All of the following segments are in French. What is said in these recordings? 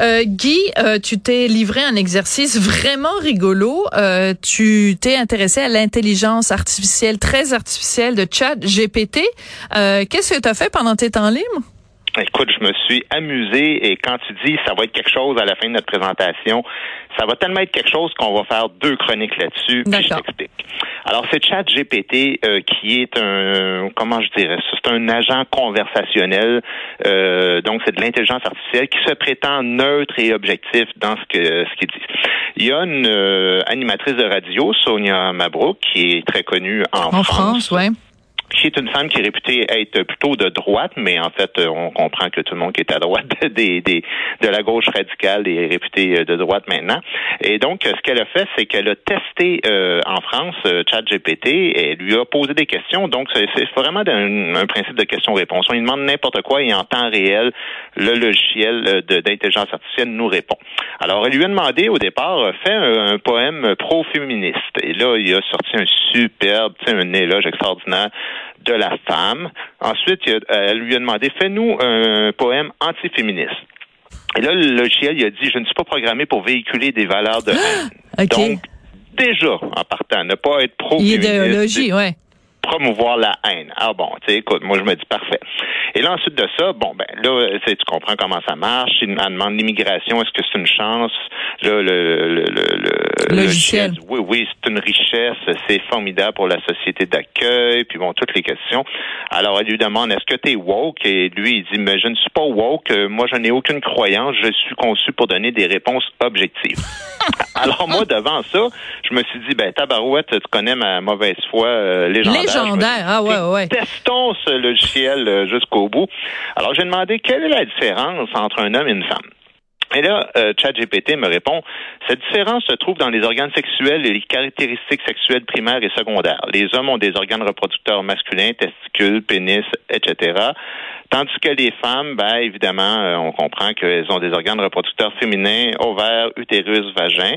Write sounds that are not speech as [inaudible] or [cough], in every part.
Euh, Guy, euh, tu t'es livré un exercice vraiment rigolo. Euh, tu t'es intéressé à l'intelligence artificielle, très artificielle de Chat GPT. Euh, qu'est-ce que tu as fait pendant tes temps libres? Écoute, je me suis amusé et quand tu dis ça va être quelque chose à la fin de notre présentation, ça va tellement être quelque chose qu'on va faire deux chroniques là-dessus. Puis je t'explique. Alors, c'est ChatGPT euh, qui est un, comment je dirais, c'est un agent conversationnel. Euh, donc, c'est de l'intelligence artificielle qui se prétend neutre et objectif dans ce que ce qu'il dit. Il y a une euh, animatrice de radio, Sonia Mabrouk, qui est très connue en, en France. France ouais qui est une femme qui est réputée être plutôt de droite, mais en fait, on comprend que tout le monde qui est à droite [laughs] des, des, de la gauche radicale est réputé de droite maintenant. Et donc, ce qu'elle a fait, c'est qu'elle a testé euh, en France euh, ChatGPT et lui a posé des questions. Donc, c'est vraiment un, principe de question-réponse. On lui demande n'importe quoi et en temps réel, le logiciel d'intelligence artificielle nous répond. Alors, elle lui a demandé au départ, fais un, un poème pro-féministe. Et là, il a sorti un superbe, un éloge extraordinaire de la femme. Ensuite, elle lui a demandé, fais-nous un poème antiféministe. Et là, le logiciel, il a dit, je ne suis pas programmé pour véhiculer des valeurs de [gasps] haine. Donc, déjà, en partant, ne pas être pro-féministe. Idéologie, ouais promouvoir la haine. Ah bon, tu sais, écoute, moi je me dis parfait. Et là ensuite de ça, bon ben là, tu comprends comment ça marche. Il demande l'immigration, est-ce que c'est une chance? Là, le, le, le, logiciel. oui, oui, c'est une richesse, c'est formidable pour la société d'accueil, puis bon, toutes les questions. Alors elle lui demande, est-ce que tu es woke? Et lui il dit, mais je ne suis pas woke. Moi, je n'ai aucune croyance. Je suis conçu pour donner des réponses objectives. [laughs] Alors moi, devant ça, je me suis dit, ben tabarouette, tu connais ma mauvaise foi euh, légendaire. Ah. Testons ce logiciel euh, jusqu'au bout. Alors j'ai demandé quelle est la différence entre un homme et une femme. Et là, euh, ChatGPT me répond, cette différence se trouve dans les organes sexuels et les caractéristiques sexuelles primaires et secondaires. Les hommes ont des organes reproducteurs masculins, testicules, pénis, etc. Tandis que les femmes, ben évidemment, euh, on comprend qu'elles ont des organes reproducteurs féminins, ovaires, utérus, vagin.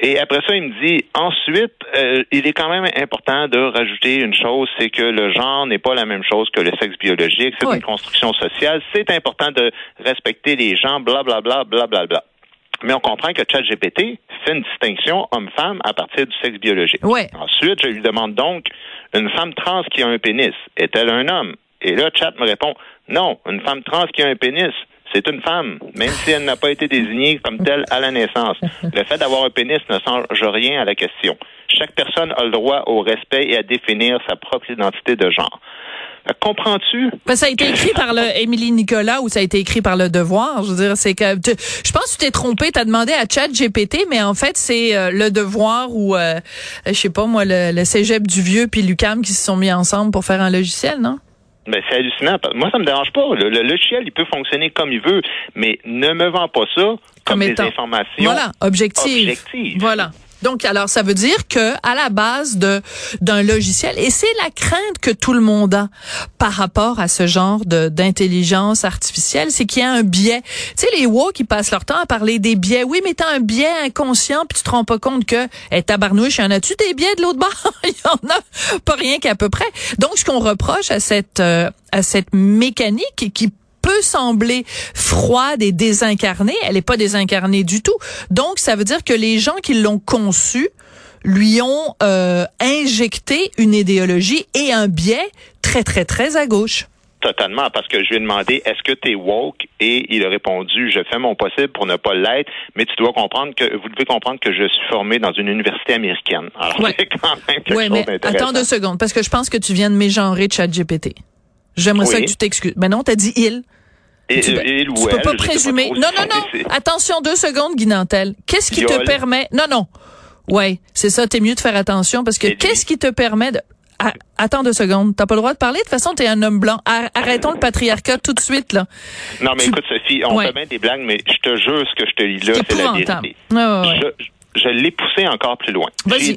Et après ça, il me dit, ensuite, euh, il est quand même important de rajouter une chose, c'est que le genre n'est pas la même chose que le sexe biologique, c'est une construction sociale. C'est important de respecter les gens, blablabla, bla, bla, bla, bla. Mais on comprend que ChatGPT fait une distinction homme-femme à partir du sexe biologique. Ouais. Ensuite, je lui demande donc, une femme trans qui a un pénis, est-elle un homme? Et là, Chat me répond, non, une femme trans qui a un pénis, c'est une femme, même si elle n'a pas été désignée comme telle à la naissance. Le fait d'avoir un pénis ne change rien à la question. Chaque personne a le droit au respect et à définir sa propre identité de genre. Comprends-tu? Ben, ça a été écrit par le Émilie Nicolas ou ça a été écrit par le Devoir. Je veux dire, c'est que je pense que tu t'es trompé. T'as demandé à Chat GPT, mais en fait c'est euh, le Devoir ou euh, je sais pas moi le, le Cégep du Vieux puis Lucam qui se sont mis ensemble pour faire un logiciel, non? Ben, c'est hallucinant. Moi, ça me dérange pas. Le, logiciel, il peut fonctionner comme il veut, mais ne me vends pas ça comme, des informations voilà, objectives. objectives. Voilà. Donc, alors, ça veut dire que à la base de d'un logiciel, et c'est la crainte que tout le monde a par rapport à ce genre de d'intelligence artificielle, c'est qu'il y a un biais. Tu sais, les WoW qui passent leur temps à parler des biais. Oui, mais t'as un biais inconscient, puis tu te rends pas compte que, eh, tabarnouche, y en a-tu des biais de l'autre bord? [laughs] Il y en a pas rien qu'à peu près. Donc, ce qu'on reproche à cette, euh, à cette mécanique qui peut sembler froide et désincarnée, elle n'est pas désincarnée du tout. Donc, ça veut dire que les gens qui l'ont conçue lui ont euh, injecté une idéologie et un biais très, très, très à gauche. Totalement, parce que je lui ai demandé est-ce que tu es woke? Et il a répondu je fais mon possible pour ne pas l'être, mais tu dois comprendre que vous devez comprendre que je suis formé dans une université américaine. Alors c'est quand même quelque ouais, mais Attends deux secondes, parce que je pense que tu viens de mégenrer ChatGPT. J'aimerais ça que tu t'excuses. Mais non, t'as dit il. Et, tu, tu peux pas présumer. non, non, non. Attention, deux secondes, Guinantel. Qu'est-ce qui te permet... Non, non. Ouais, c'est ça, t'es mieux de faire attention parce que qu'est-ce qui te permet de... Ah, attends deux secondes. T'as pas le droit de parler? De toute façon, t'es un homme blanc. Arrêtons le patriarcat tout de suite, là. Non, mais écoute, Sophie, on fait bien des blagues, mais je te jure, ce que je te lis là, c'est la vérité. Ouais, ouais, je, je l'ai poussé encore plus loin. Vas-y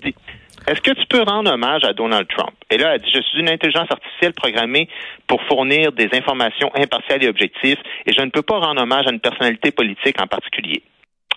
est-ce que tu peux rendre hommage à Donald Trump? Et là, elle dit, je suis une intelligence artificielle programmée pour fournir des informations impartiales et objectives et je ne peux pas rendre hommage à une personnalité politique en particulier.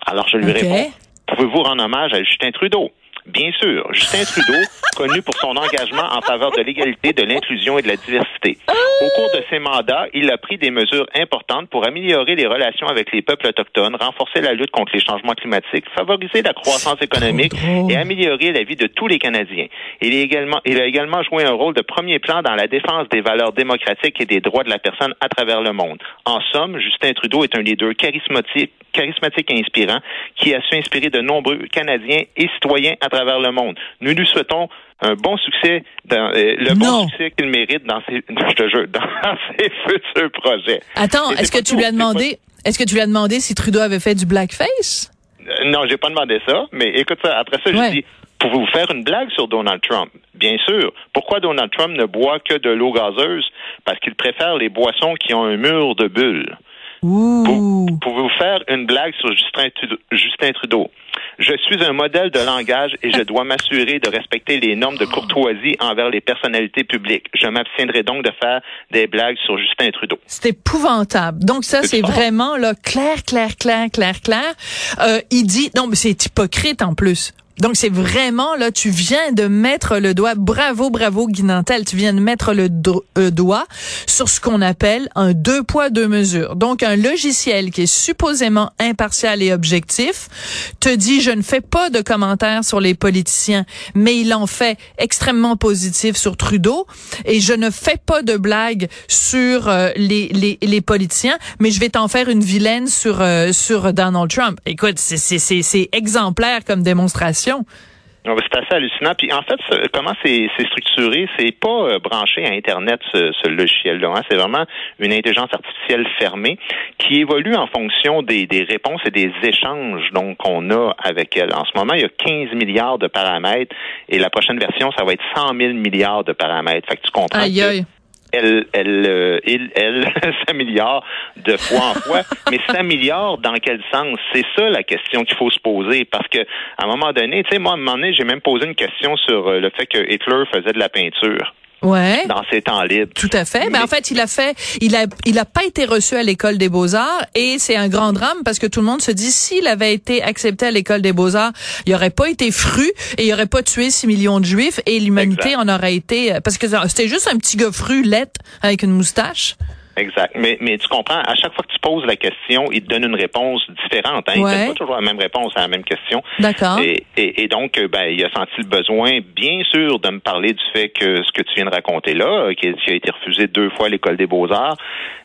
Alors, je lui réponds, pouvez-vous rendre hommage à Justin Trudeau? Bien sûr, Justin Trudeau, connu pour son engagement en faveur de l'égalité, de l'inclusion et de la diversité. Au cours de ses mandats, il a pris des mesures importantes pour améliorer les relations avec les peuples autochtones, renforcer la lutte contre les changements climatiques, favoriser la croissance économique et améliorer la vie de tous les Canadiens. Il, est également, il a également joué un rôle de premier plan dans la défense des valeurs démocratiques et des droits de la personne à travers le monde. En somme, Justin Trudeau est un leader charismatique, charismatique et inspirant qui a su inspirer de nombreux Canadiens et citoyens à travers le monde. Nous lui souhaitons un bon succès, dans, euh, le bon succès qu'il mérite dans ses, [laughs] je te jure, dans [laughs] ses futurs projets. Attends, est-ce que tu lui as demandé, est-ce que tu lui as demandé si Trudeau avait fait du blackface? Euh, non, j'ai pas demandé ça, mais écoute ça, après ça, je dis, pouvez-vous faire une blague sur Donald Trump? Bien sûr. Pourquoi Donald Trump ne boit que de l'eau gazeuse? Parce qu'il préfère les boissons qui ont un mur de bulles. Pouvez-vous faire une blague sur Justin Trudeau? Je suis un modèle de langage et je dois m'assurer de respecter les normes de courtoisie envers les personnalités publiques. Je m'abstiendrai donc de faire des blagues sur Justin Trudeau. C'est épouvantable. Donc ça, c'est vraiment là clair, clair, clair, clair, clair. Euh, il dit non, mais c'est hypocrite en plus. Donc c'est vraiment là, tu viens de mettre le doigt, bravo, bravo Guinantel, tu viens de mettre le euh, doigt sur ce qu'on appelle un deux poids deux mesures. Donc un logiciel qui est supposément impartial et objectif te dit je ne fais pas de commentaires sur les politiciens, mais il en fait extrêmement positif sur Trudeau et je ne fais pas de blagues sur euh, les, les, politiciens, mais je vais t'en faire une vilaine sur euh, sur Donald Trump. Écoute, c'est exemplaire comme démonstration c'est assez hallucinant. Puis en fait, comment c'est structuré, c'est pas euh, branché à Internet ce, logiciel-là. Hein. C'est vraiment une intelligence artificielle fermée qui évolue en fonction des, réponses et des échanges donc qu'on a avec elle. En ce moment, il y a 15 milliards de paramètres et la prochaine version, ça va être 100 000 milliards de paramètres. Fait que tu comprends elle, elle, euh, il, elle [laughs] s'améliore de fois en fois, [laughs] mais s'améliore dans quel sens? C'est ça la question qu'il faut se poser, parce que à un moment donné, tu sais, moi à un moment donné, j'ai même posé une question sur euh, le fait que Hitler faisait de la peinture ouais. dans ses temps libres. Tout à fait. Mais, en fait, il a fait, il a, il a pas été reçu à l'école des beaux arts et c'est un grand drame parce que tout le monde se dit s'il avait été accepté à l'école des beaux arts, il aurait pas été fru et il aurait pas tué 6 millions de juifs et l'humanité en aurait été parce que c'était juste un petit gars fru, lettre avec une moustache. Exact. Mais, mais tu comprends, à chaque fois que tu poses la question, il te donne une réponse différente. Hein? Il ne donne pas toujours la même réponse à la même question. D'accord. Et, et, donc, euh, ben, il a senti le besoin, bien sûr, de me parler du fait que ce que tu viens de raconter là, euh, qui a été refusé deux fois à l'École des beaux-arts,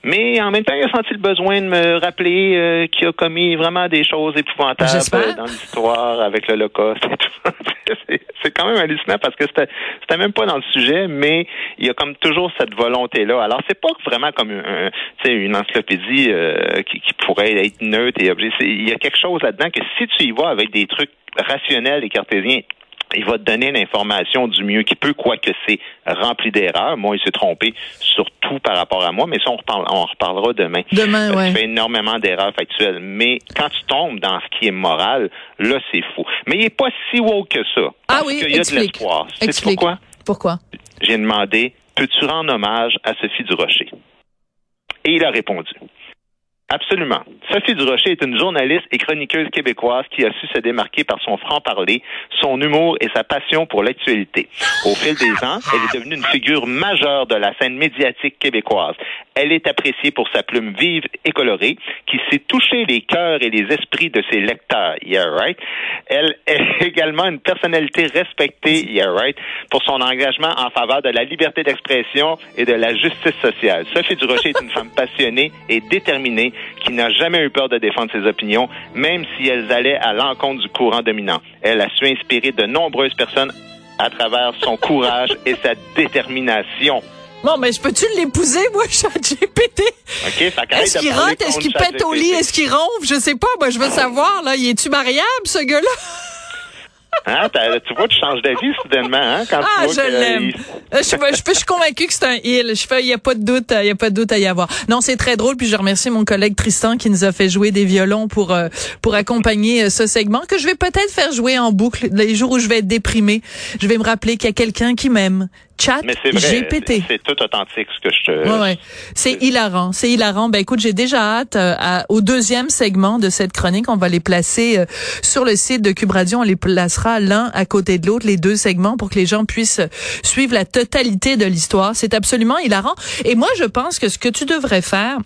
mais en même temps, il a senti le besoin de me rappeler euh, qu'il a commis vraiment des choses épouvantables dans l'histoire avec l'Holocauste et tout. [laughs] c'est quand même hallucinant parce que c'était même pas dans le sujet, mais il y a comme toujours cette volonté-là. Alors, c'est pas vraiment comme un, une encyclopédie euh, qui, pourrait être neutre et objet. Il y a quelque chose là-dedans que si tu y vas avec des trucs rationnels et cartésiens, il va te donner l'information du mieux qu'il peut, quoique c'est rempli d'erreurs. Moi, il s'est trompé surtout par rapport à moi, mais ça, on, on en reparlera demain. Demain, oui. Il fait énormément d'erreurs factuelles. Mais quand tu tombes dans ce qui est moral, là, c'est fou. Mais il n'est pas si woke que ça. Ah oui, il y a de l'espoir. pourquoi? Pourquoi? J'ai demandé, peux-tu rendre hommage à Sophie Durocher? Et il a répondu. Absolument. Sophie Durocher est une journaliste et chroniqueuse québécoise qui a su se démarquer par son franc-parler, son humour et sa passion pour l'actualité. Au fil des ans, elle est devenue une figure majeure de la scène médiatique québécoise. Elle est appréciée pour sa plume vive et colorée qui sait toucher les cœurs et les esprits de ses lecteurs. Yeah, right? Elle est [laughs] également une personnalité respectée, yeah, right, pour son engagement en faveur de la liberté d'expression et de la justice sociale. Sophie Durocher est une femme passionnée et déterminée qui n'a jamais eu peur de défendre ses opinions, même si elles allaient à l'encontre du courant dominant. Elle a su inspirer de nombreuses personnes à travers son courage et sa détermination. Bon, mais je peux-tu l'épouser, moi, [laughs] ChatGPT? OK, Est-ce qu'il rentre? Est-ce qu'il pète au lit? Est-ce qu'il ronfle? Je sais pas. Moi, je veux savoir, là. Y est-tu mariable, ce gars-là? Hein, tu vois, tu changes d'avis soudainement, hein, quand ah, tu vois je l'aime. Je, je, je, suis convaincue que c'est un il. Je il y a pas de doute, il y a pas de doute à y avoir. Non, c'est très drôle. Puis je remercie mon collègue Tristan qui nous a fait jouer des violons pour euh, pour accompagner euh, ce segment que je vais peut-être faire jouer en boucle les jours où je vais être déprimée. Je vais me rappeler qu'il y a quelqu'un qui m'aime, Chat GPT. C'est tout authentique ce que je te. Ouais, ouais. C'est hilarant, c'est hilarant. Ben écoute, j'ai déjà hâte euh, au deuxième segment de cette chronique. On va les placer euh, sur le site de Cube Radio. On les placera l'un à côté de l'autre, les deux segments, pour que les gens puissent suivre la totalité de l'histoire. C'est absolument hilarant. Et moi, je pense que ce que tu devrais faire,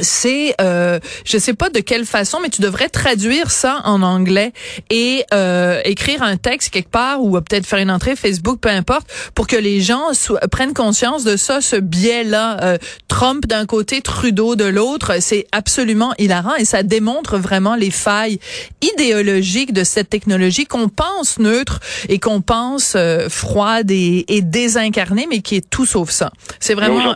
c'est euh, je sais pas de quelle façon mais tu devrais traduire ça en anglais et euh, écrire un texte quelque part ou peut-être faire une entrée Facebook peu importe pour que les gens prennent conscience de ça ce biais là euh, Trump d'un côté Trudeau de l'autre. C'est absolument hilarant et ça démontre vraiment les failles idéologiques de cette technologie qu'on pense neutre et qu'on pense euh, froide et, désincarnée mais qui est tout sauf ça. C'est vraiment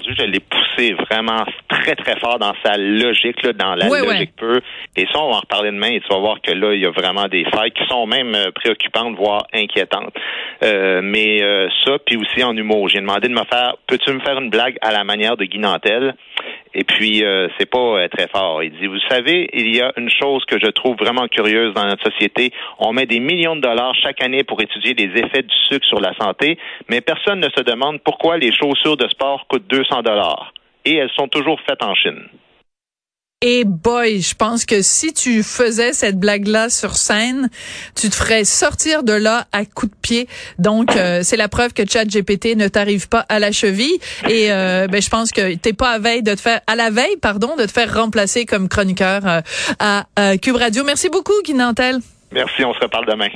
poussé vraiment très très fort dans sa logique, là, dans la logique pure. Et ça, on va en reparler demain et tu vas voir que là, il y a vraiment des failles qui sont même euh, préoccupantes, voire inquiétantes. Euh, mais euh, ça, puis aussi en humour. J'ai demandé de me faire, peux-tu me faire une blague à la manière de Guy Nantel? Et puis, c'est pas très fort. Il dit, vous savez, il y a une chose que je trouve vraiment curieuse dans notre société. On met des millions de dollars chaque année pour étudier les effets du sucre sur la santé, mais personne ne se demande pourquoi les chaussures de sport coûtent 200 dollars. Et elles sont toujours faites en Chine. Et boy, je pense que si tu faisais cette blague-là sur scène, tu te ferais sortir de là à coups de pied. Donc, euh, c'est la preuve que GPT ne t'arrive pas à la cheville. Et euh, ben, je pense que t'es pas à veille de te faire, à la veille, pardon, de te faire remplacer comme chroniqueur euh, à Cube Radio. Merci beaucoup, Guy Nantel. Merci, on se reparle demain.